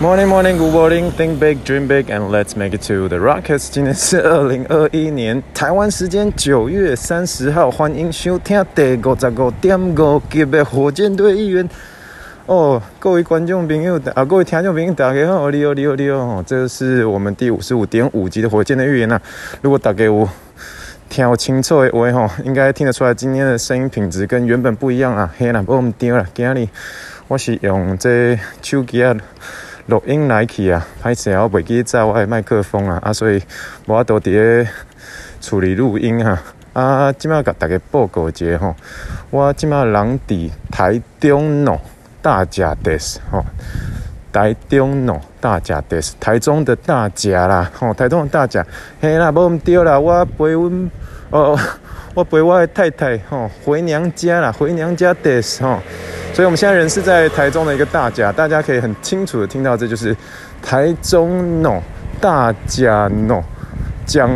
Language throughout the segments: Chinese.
Morning, morning, good morning. Think big, dream big, and let's make it to the Rockets. 今天是二零二一年台湾时间九月三十号，欢迎收听第五十五点五级的火箭队一员。哦，各位观众朋友啊，各位听众朋友，大家好，你好，你好，你好。这是我们第五十五点五集的火箭的预言啊。如果大家有听清楚的话，吼，应该听得出来今天的声音品质跟原本不一样啊。嘿啦，不我们丢了，今日我是用这手机啊。录音来去啊，歹势我袂记载我诶麦克风啊，啊，所以我都伫咧处理录音啊。啊，即摆甲大家报告一下吼，我即摆人伫台中喏大甲的吼，台中喏大甲的台中的大甲啦，吼，台中的大甲，嘿啦，无毋对啦，我陪阮哦，我陪我的太太吼回娘家啦，回娘家的吼。所以，我们现在人是在台中的一个大甲，大家可以很清楚的听到，这就是台中 no 大甲 no 讲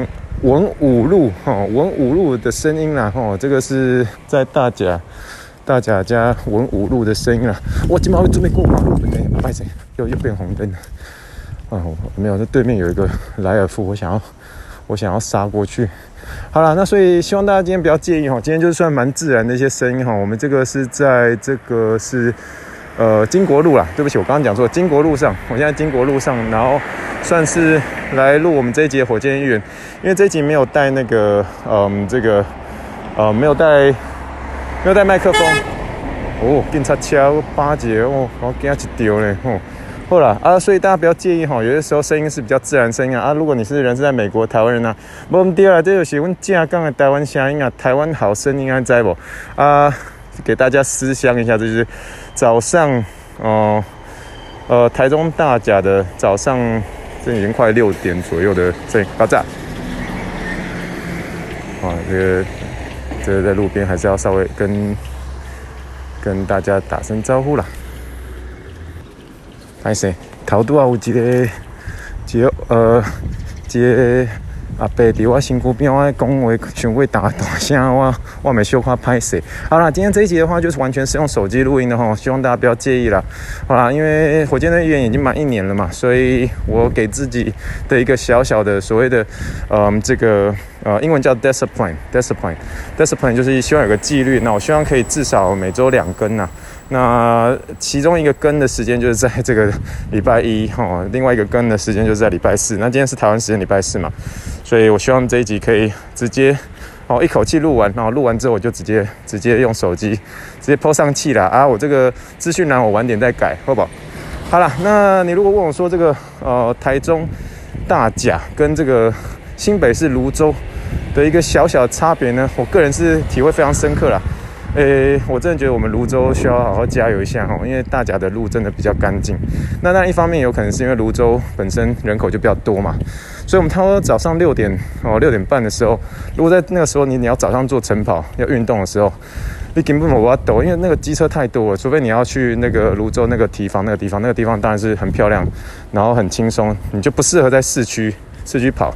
文武路哈文武路的声音啦哈，这个是在大甲大甲加文武路的声音啦。我今晚会准备过马路，哎，不好意思，又又变红灯了。啊，没有，这对面有一个莱尔富，我想要我想要杀过去。好了，那所以希望大家今天不要介意哈，今天就算蛮自然的一些声音哈。我们这个是在这个是呃经国路啦，对不起，我刚刚讲错，经国路上，我现在经国路上，然后算是来录我们这一集火箭预言，因为这一集没有带那个嗯这个呃没有带没有带麦克风哦，警察车八节哦，我惊一丢嘞哦。好了啊，所以大家不要介意哈，有些时候声音是比较自然声音啊。啊，如果你是人是在美国台湾人啊，没问题啊，这就是我们正港的台湾声音啊，台湾好声音啊，在不？啊，给大家思乡一下，这就是早上哦、呃，台中大甲的早上，这已经快六点左右的声音，爆炸。啊，这个这个在路边还是要稍微跟跟大家打声招呼啦。歹势，头拄啊有一个，一个呃，一个阿伯伫我身躯边，我讲话想过大大声，我我没小可歹势。好啦，今天这一集的话，就是完全是用手机录音的哈，希望大家不要介意啦。好啦，因为火箭队预言已经满一年了嘛，所以我给自己的一个小小的所谓的，嗯，这个呃，英文叫 discipline，discipline，discipline 就是希望有个纪律。那我希望可以至少每周两更呐。那其中一个更的时间就是在这个礼拜一哈，另外一个更的时间就是在礼拜四。那今天是台湾时间礼拜四嘛，所以我希望这一集可以直接哦一口气录完，然后录完之后我就直接直接用手机直接 po 上去了啊。我这个资讯栏我晚点再改，好不好？好了，那你如果问我说这个呃台中大甲跟这个新北市芦洲的一个小小的差别呢，我个人是体会非常深刻啦。诶、我真的觉得我们芦洲需要好好加油一下哈，因为大甲的路真的比较干净。那那一方面有可能是因为芦洲本身人口就比较多嘛，所以我们差不多早上六点哦六点半的时候，如果在那个时候你你要早上做晨跑要运动的时候，你根本无法度，因为那个机车太多了。除非你要去那个芦洲那个提防那个地方，那个地方当然是很漂亮，然后很轻松，你就不适合在市区市区跑。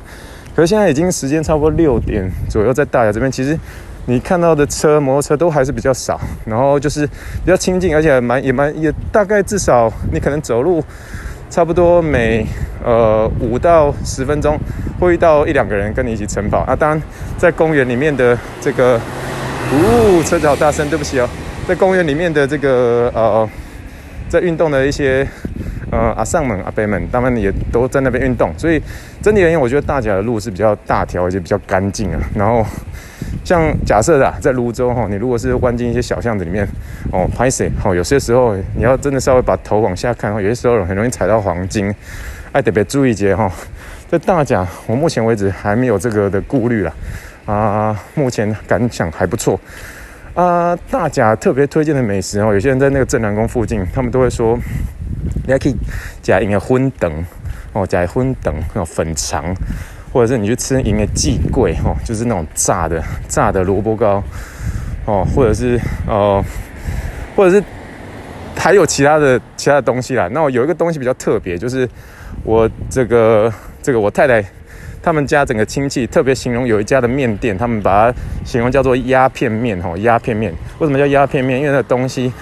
可是现在已经时间差不多六点左右，在大甲这边其实。你看到的车、摩托车都还是比较少，然后就是比较亲近，而且蛮也蛮也大概至少你可能走路差不多每呃五到十分钟会遇到一两个人跟你一起晨跑啊。当然在公园里面的这个，呜，车子好大声，对不起哦，在公园里面的这个呃，在运动的一些呃阿桑们、阿伯们，他们也都在那边运动，所以整体而言，我觉得大甲的路是比较大条，而且比较干净啊，然后。像假设的，在泸州哈，你如果是弯进一些小巷子里面哦，拍摄哦，有些时候你要真的稍微把头往下看，有些时候很容易踩到黄金，哎，特别注意一些哈。在大甲，我目前为止还没有这个的顾虑了啊，目前感想还不错啊。大甲特别推荐的美食哦，有些人在那个镇南宫附近，他们都会说，你还可以加一个荤等哦，加荤等那种粉肠。或者是你去吃营的鸡贵哦，就是那种炸的炸的萝卜糕哦，或者是呃，或者是还有其他的其他的东西啦。那我有一个东西比较特别，就是我这个这个我太太他们家整个亲戚特别形容有一家的面店，他们把它形容叫做鸦片面哈，鸦片面。为什么叫鸦片面？因为那东西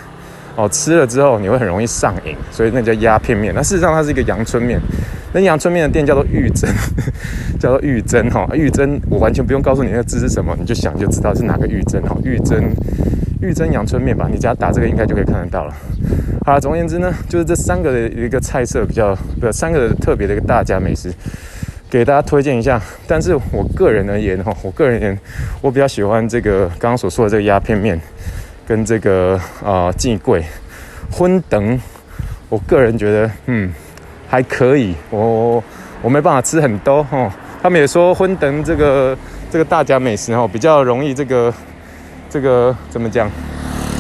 哦，吃了之后你会很容易上瘾，所以那叫鸦片面。那事实上它是一个阳春面，那阳春面的店叫做玉珍，叫做玉珍哈。玉珍我完全不用告诉你那个字是什么，你就想就知道是哪个玉珍哈。玉珍玉珍阳春面吧，你只要打这个应该就可以看得到了。好了，总而言之呢，就是这三个的一个菜色比较，不，三个特别的一个大家美食，给大家推荐一下。但是我个人而言哈，我个人而言，我比较喜欢这个刚刚所说的这个鸦片面。跟这个啊，季桂荤肠，我个人觉得嗯还可以，我我没办法吃很多哦。他们也说荤肠这个这个大家美食哈，比较容易这个这个怎么讲？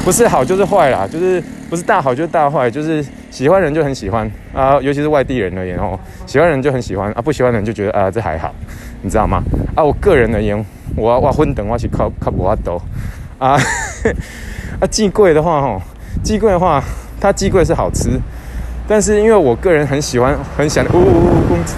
不是好就是坏啦，就是不是大好就是大坏，就是喜欢人就很喜欢啊，尤其是外地人而言哦，喜欢人就很喜欢啊，不喜欢人就觉得啊这还好，你知道吗？啊，我个人而言，我我荤肠我是靠靠不阿多啊。啊，季桂的话，吼，季桂的话，它季桂是好吃，但是因为我个人很喜欢，很想，呜呜呜，公子，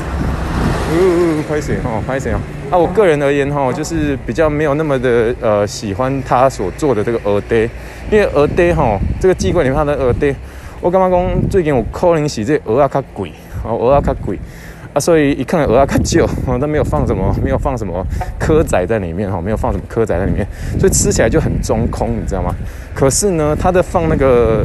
呜呜，拍谁哦，拍谁哦？啊，我个人而言，吼，就是比较没有那么的呃喜欢他所做的这个鹅嗲，因为鹅嗲吼，这个季桂里面它的鹅嗲，我感觉讲最近有可能是这鹅啊较贵，哦，鹅啊较贵。啊，所以一看蚵仔较旧，它没有放什么，没有放什么蚵仔在里面，哈，没有放什么蚵仔在里面，所以吃起来就很中空，你知道吗？可是呢，它的放那个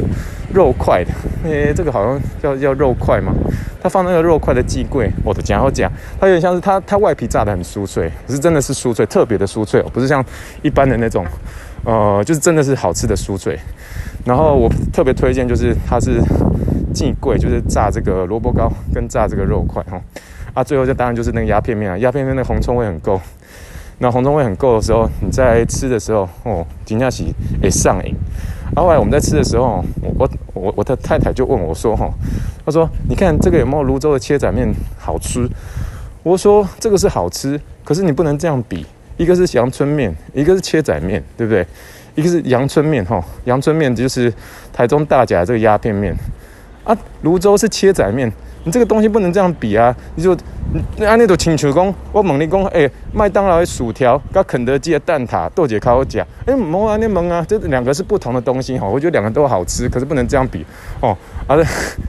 肉块的，诶、这个好像叫叫肉块嘛，它放那个肉块的季桂，我的讲好讲，它有点像是它它外皮炸得很酥脆，可是真的是酥脆，特别的酥脆哦，不是像一般的那种，呃，就是真的是好吃的酥脆。然后我特别推荐就是它是。季桂就是炸这个萝卜糕跟炸这个肉块哈，啊，最后就当然就是那个鸦片面啊，鸦片面那个红葱味很够，那红葱味很够的时候，你在吃的时候哦，紧张起诶上瘾。啊，后来我们在吃的时候，我我我的太太就问我说哈，她说你看这个有没有泸州的切仔面好吃？我说这个是好吃，可是你不能这样比，一个是阳春面，一个是切仔面，对不对？一个是阳春面哈，阳春面就是台中大甲这个鸦片面。啊，泸州是切仔面，你这个东西不能这样比啊！你就那按那种请求讲，我问你讲，哎、欸，麦当劳的薯条跟肯德基的蛋挞，豆姐靠我讲，哎、欸，蒙啊，那蒙啊，这两个是不同的东西哈。我觉得两个都好吃，可是不能这样比哦。啊，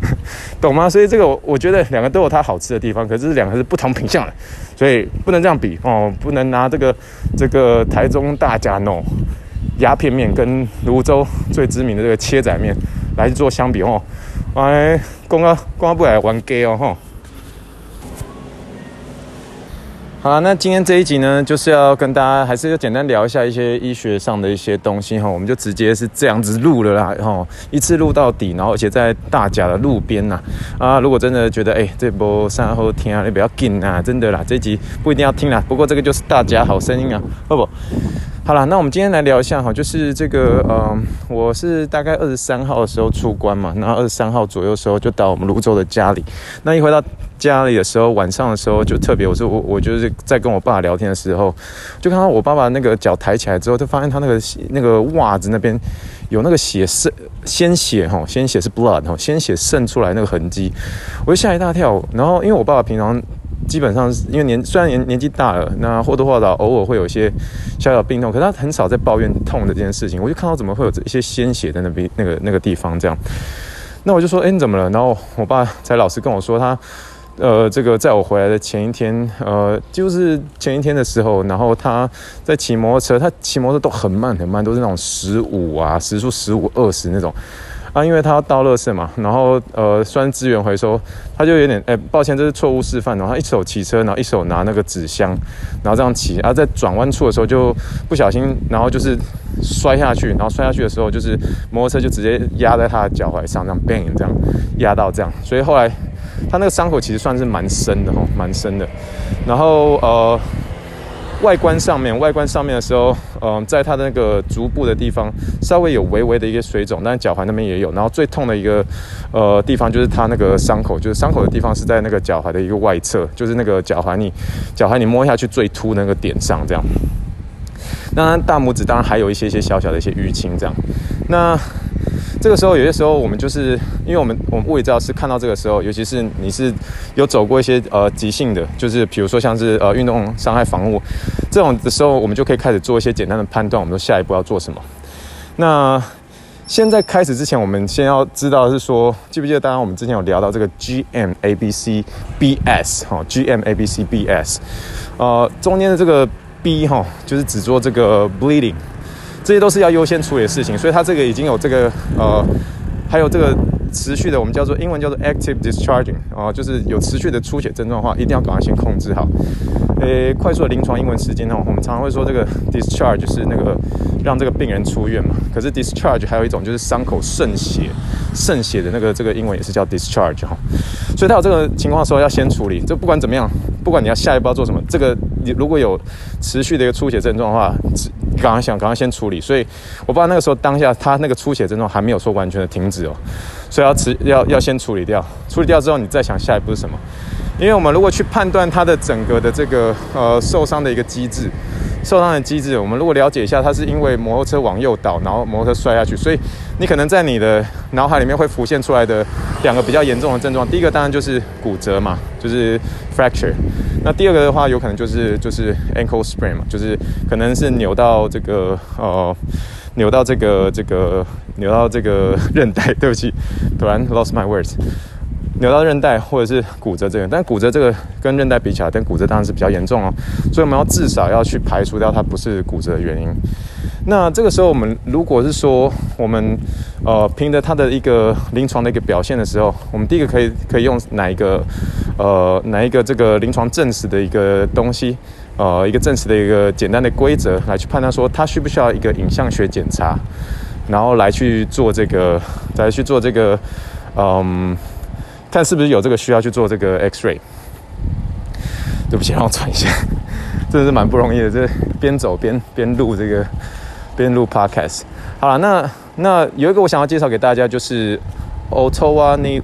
懂吗？所以这个我我觉得两个都有它好吃的地方，可是两个是不同品相的，所以不能这样比哦。不能拿这个这个台中大甲弄鸦片面跟泸州最知名的这个切仔面来做相比哦。哎，讲啊，讲啊，不来玩歌哦，吼。好了，那今天这一集呢，就是要跟大家还是要简单聊一下一些医学上的一些东西哈。我们就直接是这样子录了啦，哈，一次录到底，然后而且在大甲的路边呐。啊，如果真的觉得哎、欸，这波三好听啊，你不要紧啊，真的啦，这一集不一定要听啦。不过这个就是大甲好声音啊，好不？好了，那我们今天来聊一下哈，就是这个呃，我是大概二十三号的时候出关嘛，然后二十三号左右的时候就到我们泸州的家里。那一回到家里的时候，晚上的时候就特别，我说我我就是在跟我爸聊天的时候，就看到我爸爸那个脚抬起来之后，就发现他那个那个袜子那边有那个血渗鲜血哈，鲜血是 blood 哈，鲜血渗出来那个痕迹，我就吓一大跳。然后因为我爸爸平常。基本上是因为年虽然年年纪大了，那或多或少偶尔会有一些小小病痛，可是他很少在抱怨痛的这件事情。我就看到怎么会有一些鲜血在那边那个那个地方这样，那我就说，哎，你怎么了？然后我爸才老实跟我说，他呃，这个在我回来的前一天，呃，就是前一天的时候，然后他在骑摩托车，他骑摩托车都很慢很慢，都是那种十五啊，时速十五二十那种。啊，因为他要倒垃圾嘛，然后呃，算资源回收，他就有点哎，抱歉，这是错误示范。然后一手骑车，然后一手拿那个纸箱，然后这样骑，然后在转弯处的时候就不小心，然后就是摔下去，然后摔下去的时候就是摩托车就直接压在他的脚踝上，这样 bang 这样压到这样，所以后来他那个伤口其实算是蛮深的哈，蛮深的。然后呃。外观上面，外观上面的时候，嗯、在他的那个足部的地方，稍微有微微的一个水肿，但是脚踝那边也有。然后最痛的一个呃地方就是他那个伤口，就是伤口的地方是在那个脚踝的一个外侧，就是那个脚踝你脚踝你摸下去最凸那个点上这样。那大拇指当然还有一些些小小的一些淤青这样。那这个时候，有些时候我们就是因为我们我们物理治疗师看到这个时候，尤其是你是有走过一些呃急性的，就是比如说像是呃运动伤害防护这种的时候，我们就可以开始做一些简单的判断，我们说下一步要做什么。那现在开始之前，我们先要知道是说，记不记得？当然，我们之前有聊到这个 G M A B C B S 哈，G M A B C B S，呃，中间的这个 B 哈，就是只做这个 bleeding，这些都是要优先处理的事情，所以它这个已经有这个呃，还有这个。持续的，我们叫做英文叫做 active discharging，就是有持续的出血症状的话，一定要赶快先控制好。诶，快速的临床英文时间呢，我们常常会说这个 discharge 是那个让这个病人出院嘛。可是 discharge 还有一种就是伤口渗血，渗血的那个这个英文也是叫 discharge 哈。所以他有这个情况的时候要先处理。这不管怎么样，不管你要下一步要做什么，这个你如果有持续的一个出血症状的话，赶快想赶快先处理。所以我不知道那个时候当下他那个出血症状还没有说完全的停止哦。所以要持要要先处理掉，处理掉之后，你再想下一步是什么？因为我们如果去判断它的整个的这个呃受伤的一个机制，受伤的机制，我们如果了解一下，它是因为摩托车往右倒，然后摩托车摔下去，所以你可能在你的脑海里面会浮现出来的两个比较严重的症状，第一个当然就是骨折嘛，就是 fracture。那第二个的话，有可能就是就是 ankle sprain 嘛，就是可能是扭到这个呃。扭到这个这个扭到这个韧带，对不起，突然 lost my words。扭到韧带或者是骨折这个，但骨折这个跟韧带比起来，但骨折当然是比较严重哦。所以我们要至少要去排除掉它不是骨折的原因。那这个时候，我们如果是说我们呃凭着它的一个临床的一个表现的时候，我们第一个可以可以用哪一个呃哪一个这个临床证实的一个东西？呃，一个证实的一个简单的规则来去判断说，他需不需要一个影像学检查，然后来去做这个，来去做这个，嗯，看是不是有这个需要去做这个 X-ray。对不起，让我喘一下，真的是蛮不容易的，这 边走边边录这个，边录 Podcast。好了，那那有一个我想要介绍给大家，就是 Ottawa 那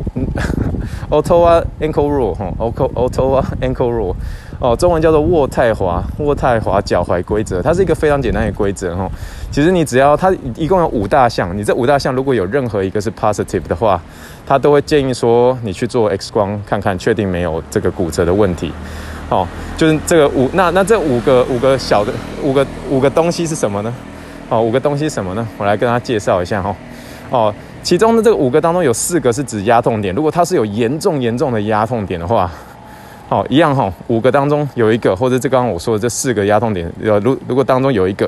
Ottawa Ankle Rule 哈，Ottawa Ankle Rule。哦，中文叫做渥太华渥太华脚踝规则，它是一个非常简单的规则哈。其实你只要它一共有五大项，你这五大项如果有任何一个是 positive 的话，它都会建议说你去做 X 光看看，确定没有这个骨折的问题。哦，就是这个五那那这五个五个小的五个五个东西是什么呢？哦，五个东西什么呢？我来跟大家介绍一下哈。哦，其中的这个五个当中有四个是指压痛点，如果它是有严重严重的压痛点的话。好，一样哈，五个当中有一个，或者这刚刚我说的这四个压痛点，呃，如如果当中有一个，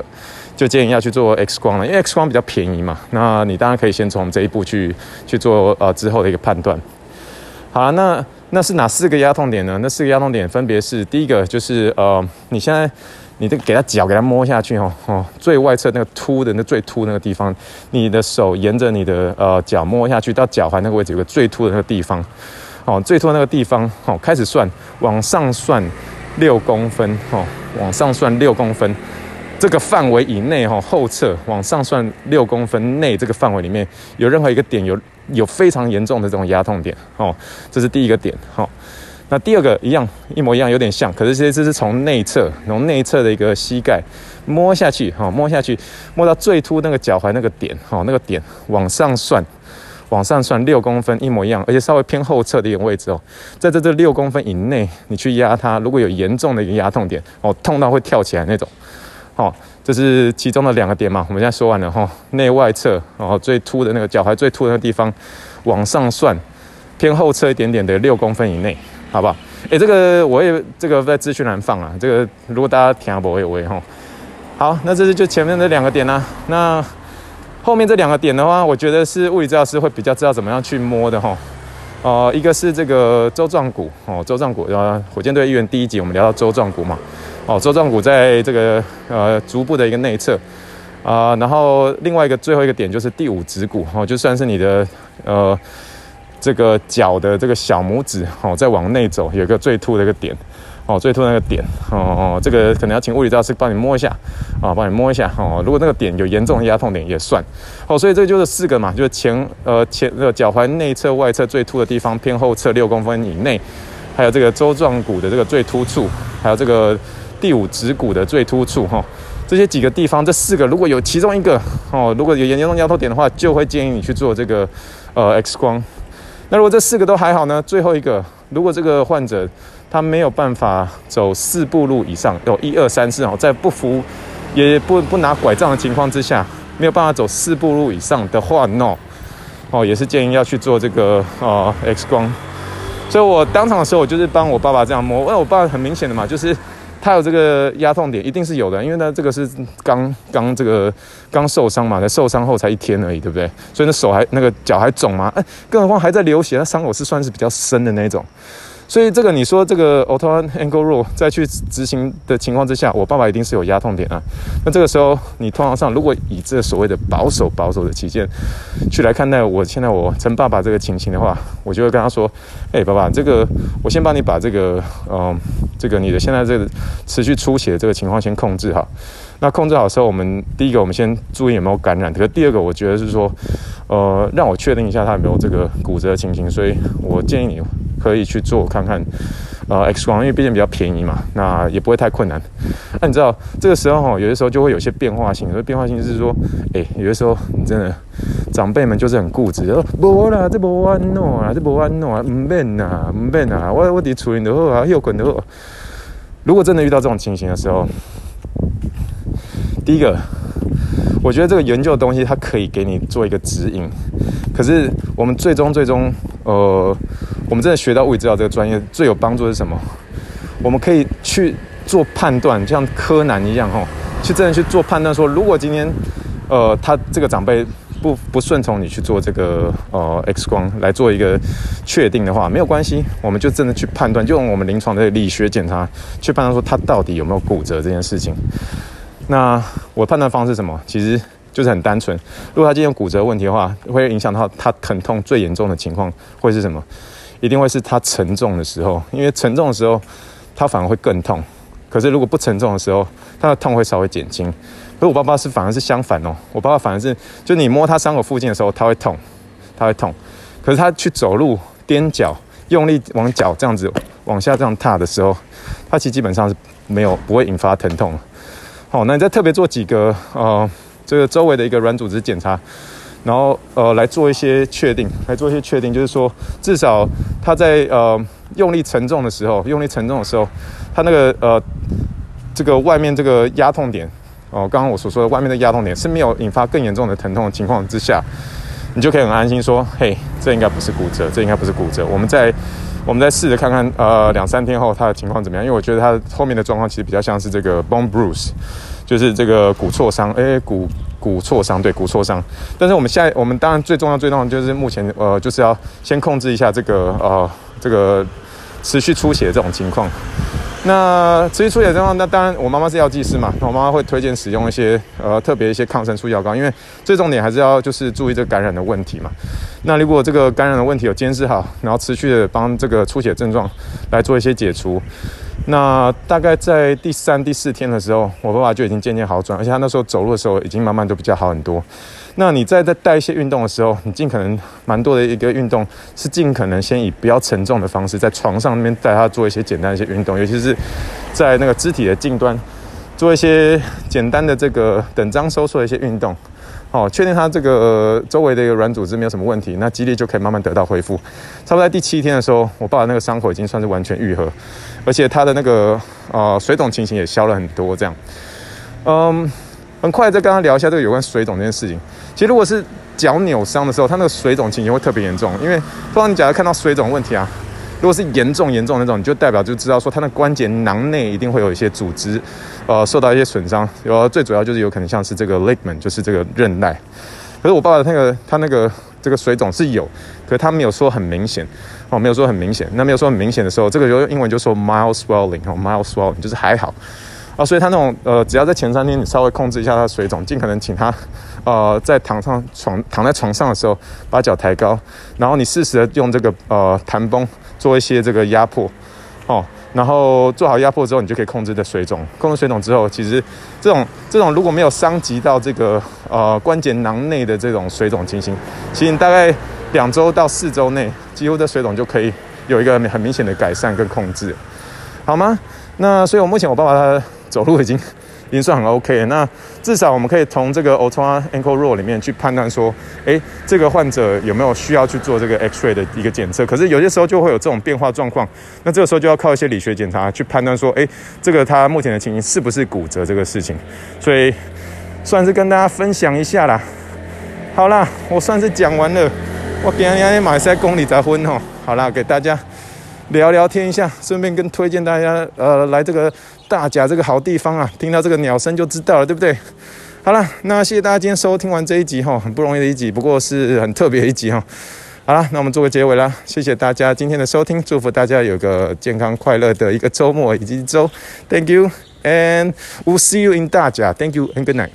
就建议要去做 X 光了，因为 X 光比较便宜嘛。那你当然可以先从这一步去去做呃之后的一个判断。好了，那那是哪四个压痛点呢？那四个压痛点分别是第一个就是呃，你现在你这给他脚给他摸下去哦哦，最外侧那个凸的那最凸那个地方，你的手沿着你的呃脚摸下去到脚踝那个位置有个最凸的那个地方。哦，最凸那个地方，哦，开始算，往上算六公分，哦，往上算六公分，这个范围以内，哈，后侧往上算六公分内这个范围里面有任何一个点有有非常严重的这种压痛点，哦，这是第一个点，好，那第二个一样一模一样，有点像，可是这这是从内侧，从内侧的一个膝盖摸下去，哈，摸下去摸到最凸那个脚踝那个点，哈，那个点往上算。往上算六公分一模一样，而且稍微偏后侧的一点位置哦，在这这六公分以内，你去压它，如果有严重的一个压痛点哦，痛到会跳起来那种，哦，这是其中的两个点嘛。我们现在说完了哈，内外侧哦，最凸的那个脚踝最凸的那个地方，往上算偏后侧一点点的六公分以内，好不好？诶，这个我也这个在资讯栏放啊，这个如果大家听不会会哈。好，那这是就前面这两个点呢，那。后面这两个点的话，我觉得是物理治疗师会比较知道怎么样去摸的哈。呃，一个是这个舟状骨哦，舟状骨呃，火箭队医院第一集我们聊到舟状骨嘛，哦，舟状骨在这个呃足部的一个内侧啊，然后另外一个最后一个点就是第五趾骨哦，就算是你的呃这个脚的这个小拇指哦，再往内走有个最凸的一个点。哦，最凸那个点哦哦，这个可能要请物理治疗师帮你摸一下啊，帮你摸一下哦。如果那个点有严重的压痛点也算哦，所以这就是四个嘛，就是前呃前呃脚踝内侧外侧最凸的地方偏后侧六公分以内，还有这个舟状骨的这个最突处，还有这个第五趾骨的最突处哈、哦，这些几个地方这四个如果有其中一个哦，如果有严重压痛点的话，就会建议你去做这个呃 X 光。那如果这四个都还好呢，最后一个如果这个患者。他没有办法走四步路以上，有一二三四哦，在不扶也不不拿拐杖的情况之下，没有办法走四步路以上的话，no，哦，也是建议要去做这个呃 X 光。所以我当场的时候，我就是帮我爸爸这样摸，因为我爸很明显的嘛，就是。他有这个压痛点，一定是有的，因为呢，这个是刚刚这个刚受伤嘛，才受伤后才一天而已，对不对？所以那手还那个脚还肿嘛，哎，更何况还在流血，那伤口是算是比较深的那种。所以这个你说这个 Auto angle Roll 再去执行的情况之下，我爸爸一定是有压痛点啊。那这个时候你通常上如果以这所谓的保守保守的起见去来看待我现在我陈爸爸这个情形的话，我就会跟他说：哎，爸爸，这个我先帮你把这个嗯这个你的现在这个持续出血的这个情况先控制好。那控制好的时候，我们第一个我们先注意有没有感染。可是第二个我觉得是说，呃，让我确定一下他有没有这个骨折的情形。所以我建议你。可以去做看看，呃，X 光，因为毕竟比较便宜嘛，那也不会太困难。那你知道这个时候哈，有的时候就会有些变化性，所以变化性是说，哎，有的时候你真的长辈们就是很固执，说不啦，这不弯喏啊，这不弯喏啊，唔免呐，唔免呐，我我得处理的好啊，又滚的好。如果真的遇到这种情形的时候，第一个，我觉得这个研究的东西它可以给你做一个指引，可是我们最终最终，呃。我们真的学到物理治疗这个专业最有帮助是什么？我们可以去做判断，像柯南一样哦，去真的去做判断，说如果今天，呃，他这个长辈不不顺从你去做这个呃 X 光来做一个确定的话，没有关系，我们就真的去判断，就用我们临床的理学检查去判断说他到底有没有骨折这件事情。那我判断方式什么？其实就是很单纯，如果他今天骨折问题的话，会影响到他疼痛最严重的情况会是什么？一定会是他沉重的时候，因为沉重的时候，他反而会更痛。可是如果不沉重的时候，他的痛会稍微减轻。可是我爸爸是反而是相反哦，我爸爸反而是，就你摸他伤口附近的时候，他会痛，他会痛。可是他去走路、踮脚、用力往脚这样子往下这样踏的时候，他其实基本上是没有不会引发疼痛。好，那你再特别做几个呃，这个周围的一个软组织检查。然后呃来做一些确定，来做一些确定，就是说至少他在呃用力承重的时候，用力承重的时候，他那个呃这个外面这个压痛点哦，刚刚我所说的外面的压痛点是没有引发更严重的疼痛的情况之下，你就可以很安心说，嘿，这应该不是骨折，这应该不是骨折。我们在我们再试着看看呃两三天后他的情况怎么样，因为我觉得他后面的状况其实比较像是这个 bone bruise，就是这个骨挫伤，哎骨。骨挫伤，对，骨挫伤，但是我们现在，我们当然最重要、最重要就是目前，呃，就是要先控制一下这个，呃，这个持续出血这种情况。那持续出血症状，那当然，我妈妈是药剂师嘛，我妈妈会推荐使用一些，呃，特别一些抗生素药膏，因为最重点还是要就是注意这个感染的问题嘛。那如果这个感染的问题有监视好，然后持续的帮这个出血症状来做一些解除。那大概在第三、第四天的时候，我爸爸就已经渐渐好转，而且他那时候走路的时候已经慢慢都比较好很多。那你在在带一些运动的时候，你尽可能蛮多的一个运动是尽可能先以比较沉重的方式，在床上那边带他做一些简单一些运动，尤其是在那个肢体的近端做一些简单的这个等张收缩的一些运动。哦，确定他这个周围的一个软组织没有什么问题，那肌力就可以慢慢得到恢复。差不多在第七天的时候，我爸爸那个伤口已经算是完全愈合，而且他的那个呃水肿情形也消了很多。这样，嗯，很快再跟他聊一下这个有关水肿这件事情。其实如果是脚扭伤的时候，他那个水肿情形会特别严重，因为通常你假如看到水肿问题啊。如果是严重严重那种，你就代表就知道说，它的关节囊内一定会有一些组织，呃，受到一些损伤。有最主要就是有可能像是这个 ligament，就是这个韧带。可是我爸爸那个他那个这个水肿是有，可是他没有说很明显，哦，没有说很明显。那没有说很明显的时候，这个就英文就说 mild swelling，哦，mild swelling 就是还好。啊，所以他那种呃，只要在前三天你稍微控制一下他的水肿，尽可能请他呃在躺上床躺在床上的时候把脚抬高，然后你适时的用这个呃弹绷。做一些这个压迫，哦，然后做好压迫之后，你就可以控制的水肿。控制水肿之后，其实这种这种如果没有伤及到这个呃关节囊内的这种水肿情形，其实你大概两周到四周内，几乎的水肿就可以有一个很明显的改善跟控制，好吗？那所以我目前我爸爸他走路已经。已经算很 OK，了那至少我们可以从这个 o t o a ankle Roll 里面去判断说，诶，这个患者有没有需要去做这个 X-ray 的一个检测？可是有些时候就会有这种变化状况，那这个时候就要靠一些理学检查去判断说，诶，这个他目前的情形是不是骨折这个事情？所以算是跟大家分享一下啦。好啦，我算是讲完了。我今天马赛公里再分吼，好啦，给大家聊聊天一下，顺便跟推荐大家呃来这个大甲这个好地方啊。听到这个鸟声就知道了，对不对？好了，那谢谢大家今天收听完这一集哈，很不容易的一集，不过是很特别的一集哈。好了，那我们做个结尾啦，谢谢大家今天的收听，祝福大家有个健康快乐的一个周末以及一周。Thank you and we'll see you in 大甲。Thank you and good night.